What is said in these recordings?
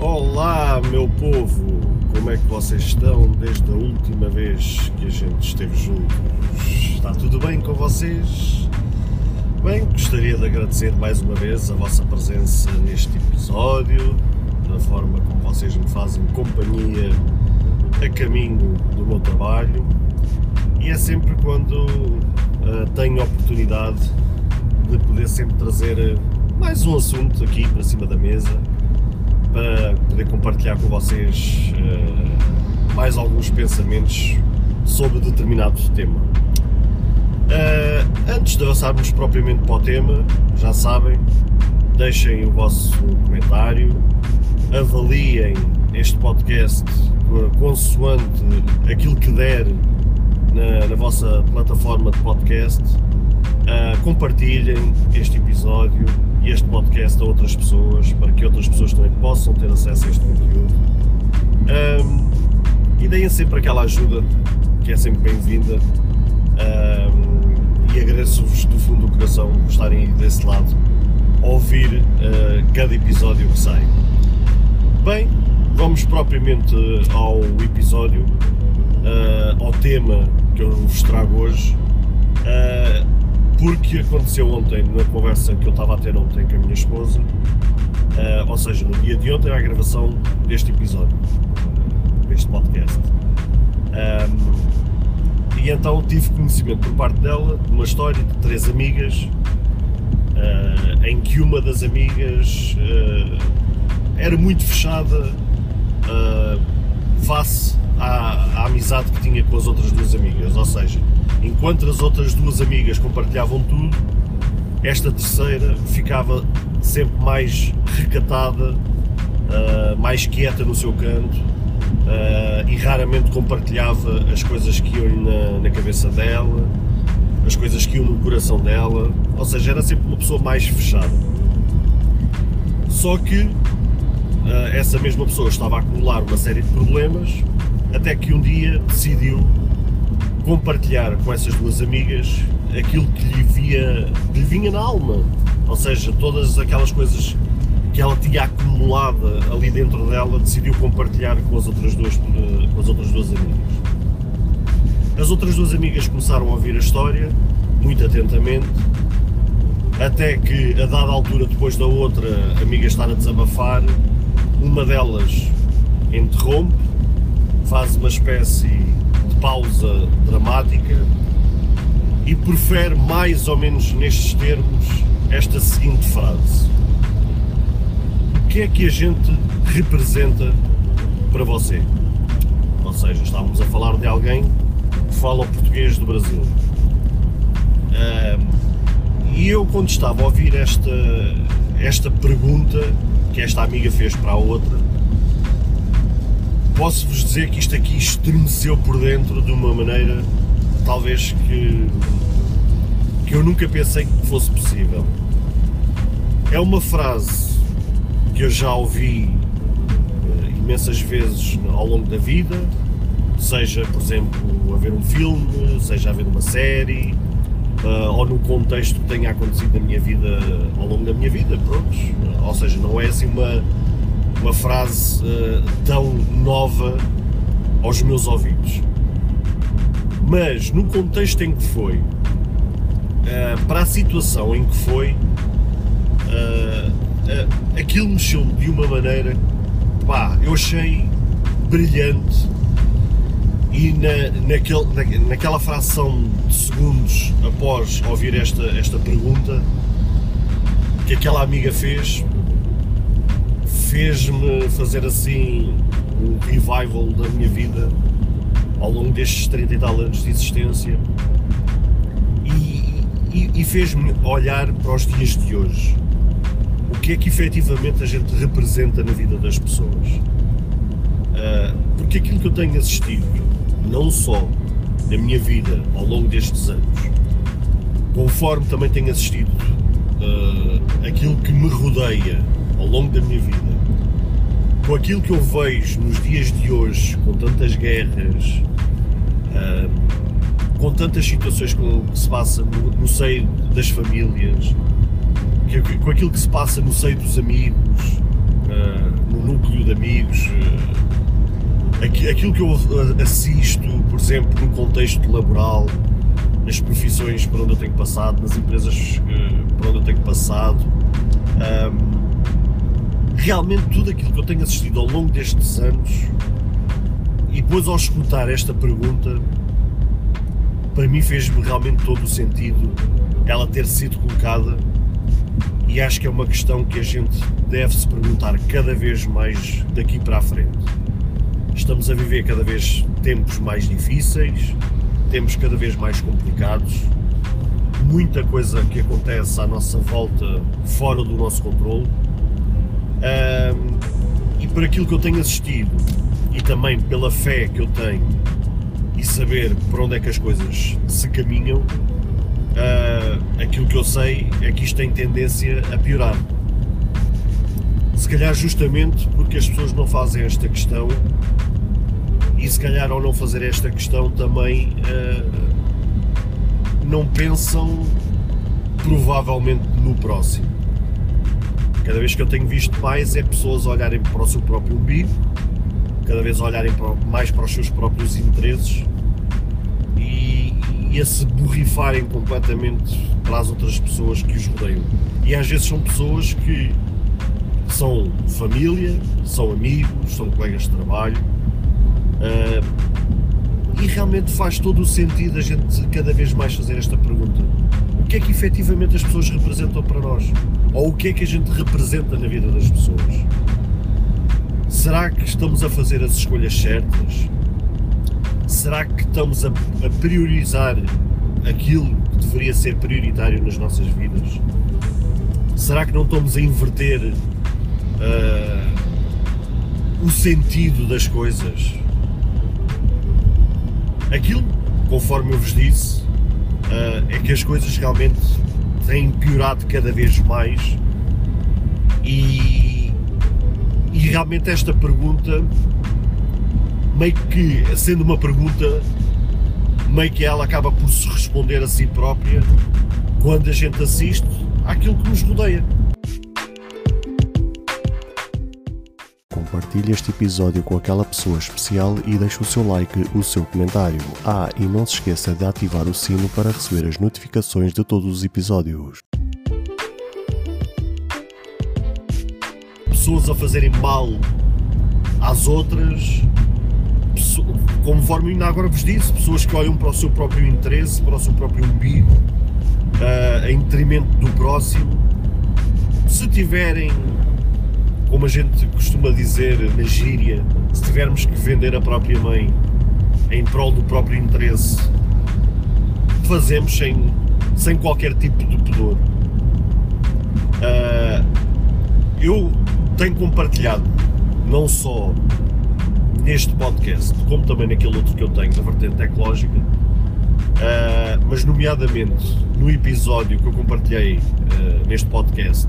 Olá, meu povo! Como é que vocês estão desde a última vez que a gente esteve juntos? Está tudo bem com vocês? Bem, gostaria de agradecer mais uma vez a vossa presença neste episódio, da forma como vocês me fazem companhia a caminho do meu trabalho e é sempre quando uh, tenho a oportunidade de poder sempre trazer mais um assunto aqui para cima da mesa para poder compartilhar com vocês uh, mais alguns pensamentos sobre determinado tema. Uh, antes de avançarmos propriamente para o tema, já sabem, deixem o vosso comentário, avaliem este podcast consoante aquilo que der na, na vossa plataforma de podcast, uh, compartilhem este episódio este podcast a outras pessoas, para que outras pessoas também possam ter acesso a este conteúdo. Um, e deem sempre aquela ajuda que é sempre bem-vinda. Um, e agradeço-vos do fundo do coração por estarem desse lado a ouvir uh, cada episódio que sai. Bem, vamos propriamente ao episódio, uh, ao tema que eu vos trago hoje. Uh, porque aconteceu ontem, na conversa que eu estava a ter ontem com a minha esposa, uh, ou seja, no dia de ontem, a gravação deste episódio, deste podcast. Um, e então tive conhecimento por parte dela de uma história de três amigas, uh, em que uma das amigas uh, era muito fechada face à, à amizade que tinha com as outras duas amigas, ou seja, enquanto as outras duas amigas compartilhavam tudo, esta terceira ficava sempre mais recatada, uh, mais quieta no seu canto uh, e raramente compartilhava as coisas que iam na, na, cabeça dela, as coisas que iam no coração dela, ou seja, era sempre uma pessoa mais fechada. Só que uh, essa mesma pessoa estava a acumular uma série de problemas até que um dia decidiu compartilhar com essas duas amigas aquilo que lhe, via, lhe vinha na alma, ou seja, todas aquelas coisas que ela tinha acumulado ali dentro dela, decidiu compartilhar com as outras duas, com as outras duas amigas. As outras duas amigas começaram a ouvir a história muito atentamente, até que a dada altura, depois da outra amiga estar a desabafar, uma delas interrompe, faz uma espécie pausa dramática e profere mais ou menos nestes termos esta seguinte frase: O que é que a gente representa para você? Ou seja, estávamos a falar de alguém que fala português do Brasil. Um, e eu, quando estava a ouvir esta, esta pergunta que esta amiga fez para a outra, posso-vos dizer que isto aqui estremeceu por dentro de uma maneira talvez que, que eu nunca pensei que fosse possível. É uma frase que eu já ouvi uh, imensas vezes ao longo da vida, seja, por exemplo, a ver um filme, seja a ver uma série, uh, ou no contexto que tenha acontecido na minha vida, ao longo da minha vida, pronto. Ou seja, não é assim uma uma frase uh, tão nova aos meus ouvidos. Mas no contexto em que foi, uh, para a situação em que foi, uh, aquilo mexeu de uma maneira, pá, eu achei brilhante e na, naquele, na, naquela fração de segundos após ouvir esta, esta pergunta que aquela amiga fez, fez-me fazer assim um revival da minha vida ao longo destes 30 e tal anos de existência e, e, e fez-me olhar para os dias de hoje. O que é que efetivamente a gente representa na vida das pessoas? Uh, porque aquilo que eu tenho assistido, não só na minha vida ao longo destes anos, conforme também tenho assistido uh, aquilo que me rodeia ao longo da minha vida, com aquilo que eu vejo nos dias de hoje, com tantas guerras, uh, com tantas situações que se passa no, no seio das famílias, com aquilo que se passa no seio dos amigos, uh, no núcleo de amigos, uh, aquilo que eu assisto, por exemplo, no contexto laboral, nas profissões por onde eu tenho passado, nas empresas por onde eu tenho passado, realmente tudo aquilo que eu tenho assistido ao longo destes anos, e depois ao escutar esta pergunta, para mim fez-me realmente todo o sentido ela ter sido colocada e acho que é uma questão que a gente deve se perguntar cada vez mais daqui para a frente. Estamos a viver cada vez tempos mais difíceis, tempos cada vez mais complicados, muita coisa que acontece à nossa volta fora do nosso controle. Um, e por aquilo que eu tenho assistido e também pela fé que eu tenho e saber por onde é que as coisas se caminham, uh, aquilo que eu sei é que isto tem tendência a piorar. Se calhar justamente porque as pessoas não fazem esta questão e se calhar ao não fazer esta questão também uh, não pensam provavelmente no próximo. Cada vez que eu tenho visto mais é pessoas olharem para o seu próprio umbigo, cada vez olharem mais para os seus próprios interesses e a se borrifarem completamente para as outras pessoas que os rodeiam. E às vezes são pessoas que são família, são amigos, são colegas de trabalho. Uh, e realmente faz todo o sentido a gente cada vez mais fazer esta pergunta: efetivamente as pessoas representam para nós? Ou o que é que a gente representa na vida das pessoas? Será que estamos a fazer as escolhas certas? será que estamos a, a priorizar aquilo que deveria ser prioritário nas nossas vidas? Será que não estamos a inverter uh, o sentido das coisas? Aquilo, conforme eu vos disse, uh, é que as coisas realmente têm piorado cada vez mais e, e realmente esta pergunta meio que sendo uma pergunta, meio que ela acaba por se responder a si própria quando a gente assiste àquilo que nos rodeia. Compartilhe este episódio com aquela pessoa especial e deixe o seu like, o seu comentário. Ah, e não se esqueça de ativar o sino para receber as notificações de todos os episódios. Pessoas a fazerem mal às outras conforme ainda agora vos disse, pessoas que olham para o seu próprio interesse, para o seu próprio umbigo, uh, em detrimento do próximo. Se tiverem, como a gente costuma dizer na gíria, se tivermos que vender a própria mãe em prol do próprio interesse, fazemos sem, sem qualquer tipo de pudor. Uh, eu tenho compartilhado não só neste podcast, como também naquele outro que eu tenho, na vertente tecnológica, uh, mas nomeadamente no episódio que eu compartilhei uh, neste podcast,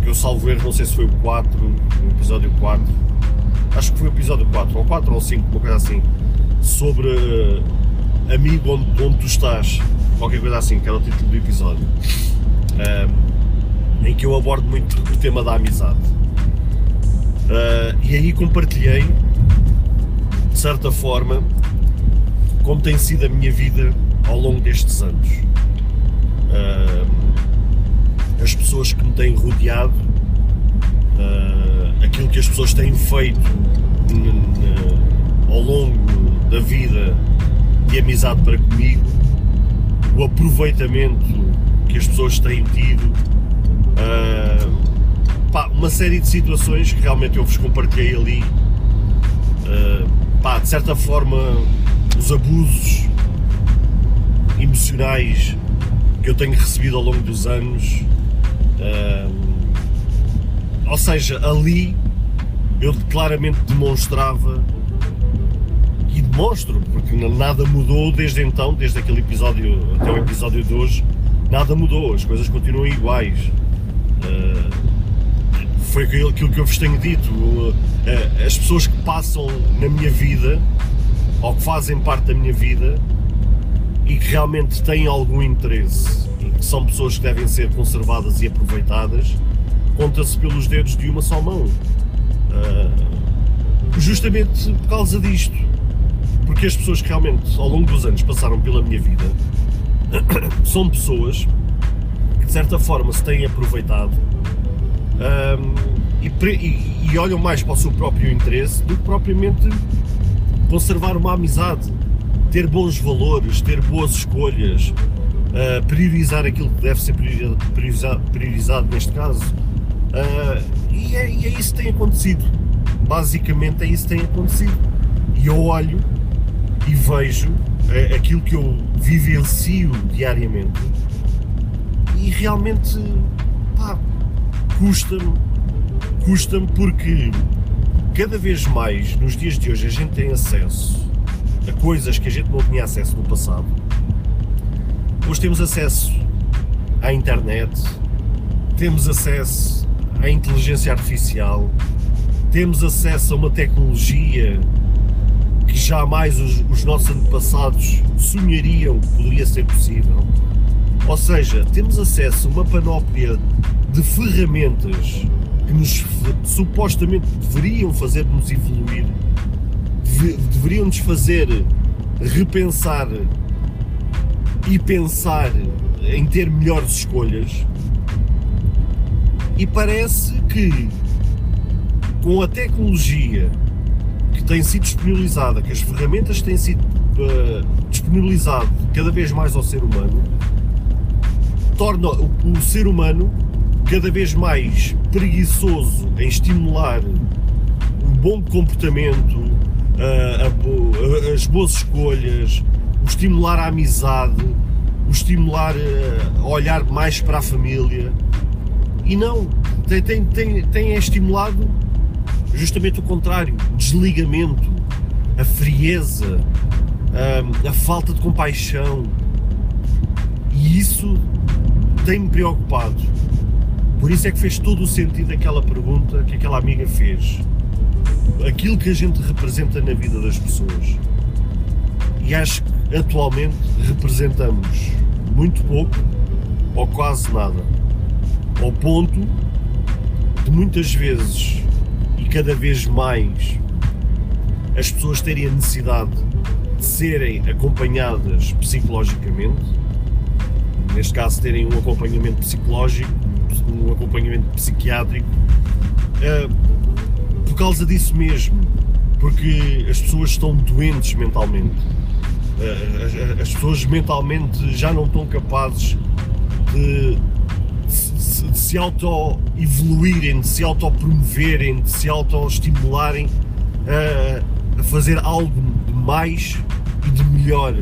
que eu salvo erro, não sei se foi o 4, o episódio 4, acho que foi o episódio 4, ou 4 ou 5, uma coisa assim, sobre amigo onde, onde tu estás, qualquer coisa assim, que era o título do episódio, em que eu abordo muito o tema da amizade. Uh, e aí compartilhei, de certa forma, como tem sido a minha vida ao longo destes anos. Uh, as pessoas que me têm rodeado, uh, aquilo que as pessoas têm feito ao longo da vida de amizade para comigo, o aproveitamento que as pessoas têm tido. Uh, pá, uma série de situações que realmente eu vos compartilhei ali. Uh, pá, de certa forma, os abusos emocionais que eu tenho recebido ao longo dos anos. Uh, ou seja, ali eu claramente demonstrava e demonstro, porque nada mudou desde então, desde aquele episódio até o episódio de hoje, nada mudou, as coisas continuam iguais. Uh, foi aquilo que eu vos tenho dito. Eh, as pessoas que passam na minha vida ou que fazem parte da minha vida e que realmente têm algum interesse que são pessoas que devem ser conservadas e aproveitadas, conta-se pelos dedos de uma só mão. Uh, justamente por causa disto. Porque as pessoas que realmente ao longo dos anos passaram pela minha vida são pessoas que de certa forma se têm aproveitado um, e, e, e, olham mais para o seu próprio interesse do que propriamente conservar uma amizade, ter bons valores, ter boas escolhas, uh, priorizar aquilo que deve ser priorizado, priorizado neste caso. Uh, e, é, e é isso que tem acontecido basicamente é isso que tem acontecido. E eu olho e vejo é, aquilo que eu vivencio diariamente e realmente pá, custa-me, custa-me porque cada vez mais nos dias de hoje a gente tem acesso a coisas que a gente não tinha acesso no passado. Temos acesso à internet, temos acesso à inteligência artificial, temos acesso a uma tecnologia que jamais os, os nossos antepassados sonhariam que poderia ser possível. Ou seja, temos acesso a uma panóplia de ferramentas que nos supostamente deveriam fazer-nos evoluir, deveriam nos fazer repensar e pensar em ter melhores escolhas. E parece que com a tecnologia que tem sido disponibilizada, que as ferramentas têm sido uh, cada vez mais ao ser humano, torna o, o ser humano cada vez mais preguiçoso em estimular o bom comportamento, uh, a, a, as boas escolhas, o estimular a amizade, o estimular uh, a olhar mais para a família. E não, tem, tem, tem, tem estimulado justamente o contrário, desligamento, a frieza, a, a falta de compaixão. E isso tem-me preocupado. Por isso é que fez todo o sentido aquela pergunta que aquela amiga fez. Aquilo que a gente representa na vida das pessoas. E acho que atualmente representamos muito pouco ou quase nada. Ao ponto de muitas vezes cada vez mais as pessoas terem a necessidade de serem acompanhadas psicologicamente, neste caso terem um acompanhamento psicológico, um acompanhamento psiquiátrico, uh, por causa disso mesmo, porque as pessoas estão doentes mentalmente. Uh, as, as pessoas mentalmente já não estão capazes de se auto-evoluírem, de se auto-promoverem, de se auto-estimularem a, a fazer algo de mais e de melhor.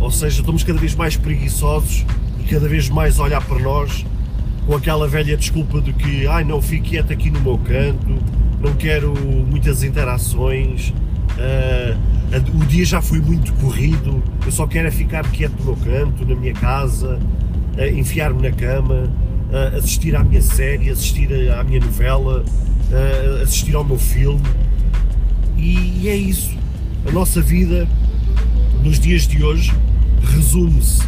Ou seja, estamos cada vez mais preguiçosos e cada vez mais a olhar para nós com aquela velha desculpa de que ai não, fico quieto aqui no meu canto, não quero muitas interações, uh, o dia já foi muito corrido, eu só quero é ficar quieto no meu canto, na minha casa, uh, enfiar-me na cama, uh, assistir à minha série, assistir à minha novela, assistir ao meu filme. E é isso. A nossa vida nos dias de hoje resume-se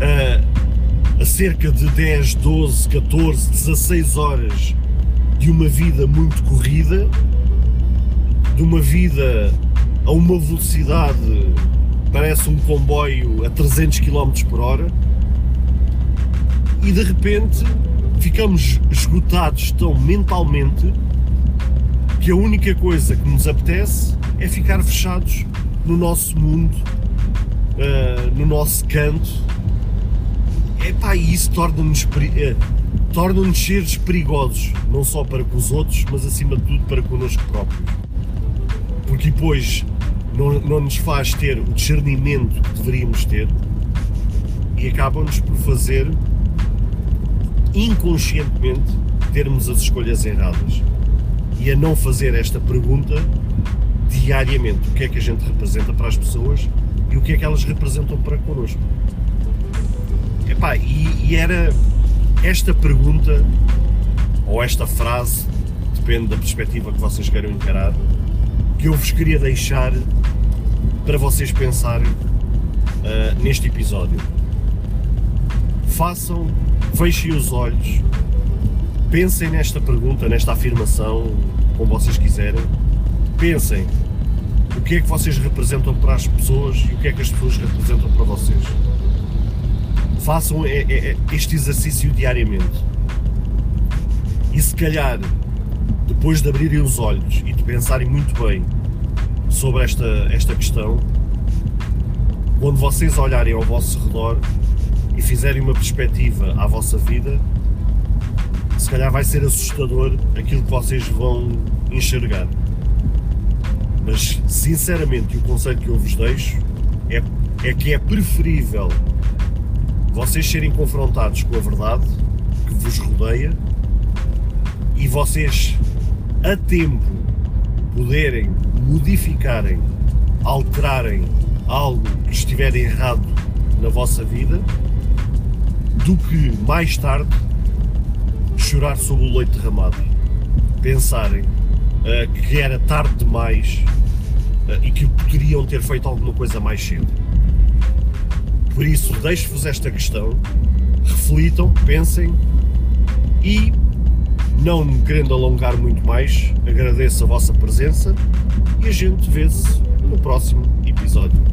a, a cerca de 10, 12, 14, 16 horas de uma vida muito corrida, de uma vida a uma velocidade parece um comboio a 300 km por hora e de repente ficamos esgotados tão mentalmente que a única coisa que nos apetece é ficar fechados no nosso mundo, uh, no nosso canto. Epá, e isso torna-nos uh, torna seres perigosos, não só para com os outros, mas acima de tudo para connosco próprios. Porque depois não, não nos faz ter o discernimento que deveríamos ter e acabam-nos por fazer inconscientemente termos as escolhas erradas e a não fazer esta pergunta diariamente: o que é que a gente representa para as pessoas e o que é que elas representam para connosco. Epá, e, e era esta pergunta ou esta frase, depende da perspectiva que vocês queiram encarar, que eu vos queria deixar para vocês pensarem uh, neste episódio. Façam fechem os olhos pensem nesta pergunta, nesta afirmação, como vocês quiserem. Pensem o que é que vocês representam para as pessoas e o que é que as pessoas representam para vocês. Façam é, é, é, este exercício diariamente. E se calhar, depois de abrirem os olhos e de pensarem muito bem sobre esta, esta questão, quando vocês olharem ao vosso redor e fizerem uma perspectiva à vossa vida, se calhar vai ser assustador aquilo que vocês vão enxergar. Mas, sinceramente, o conselho que eu vos deixo é, é que é preferível vocês serem confrontados com a verdade que vos rodeia e vocês, a tempo, poderem modificarem, alterarem algo que estiver errado na vossa vida, do que mais tarde chorar sobre o leite derramado. Pensarem uh, que era tarde demais uh, e que poderiam ter feito alguma coisa mais cedo. Por isso, deixo-vos esta questão, reflitam, pensem e, não me querendo alongar muito mais, agradeço a vossa presença e a gente vê-se no próximo episódio.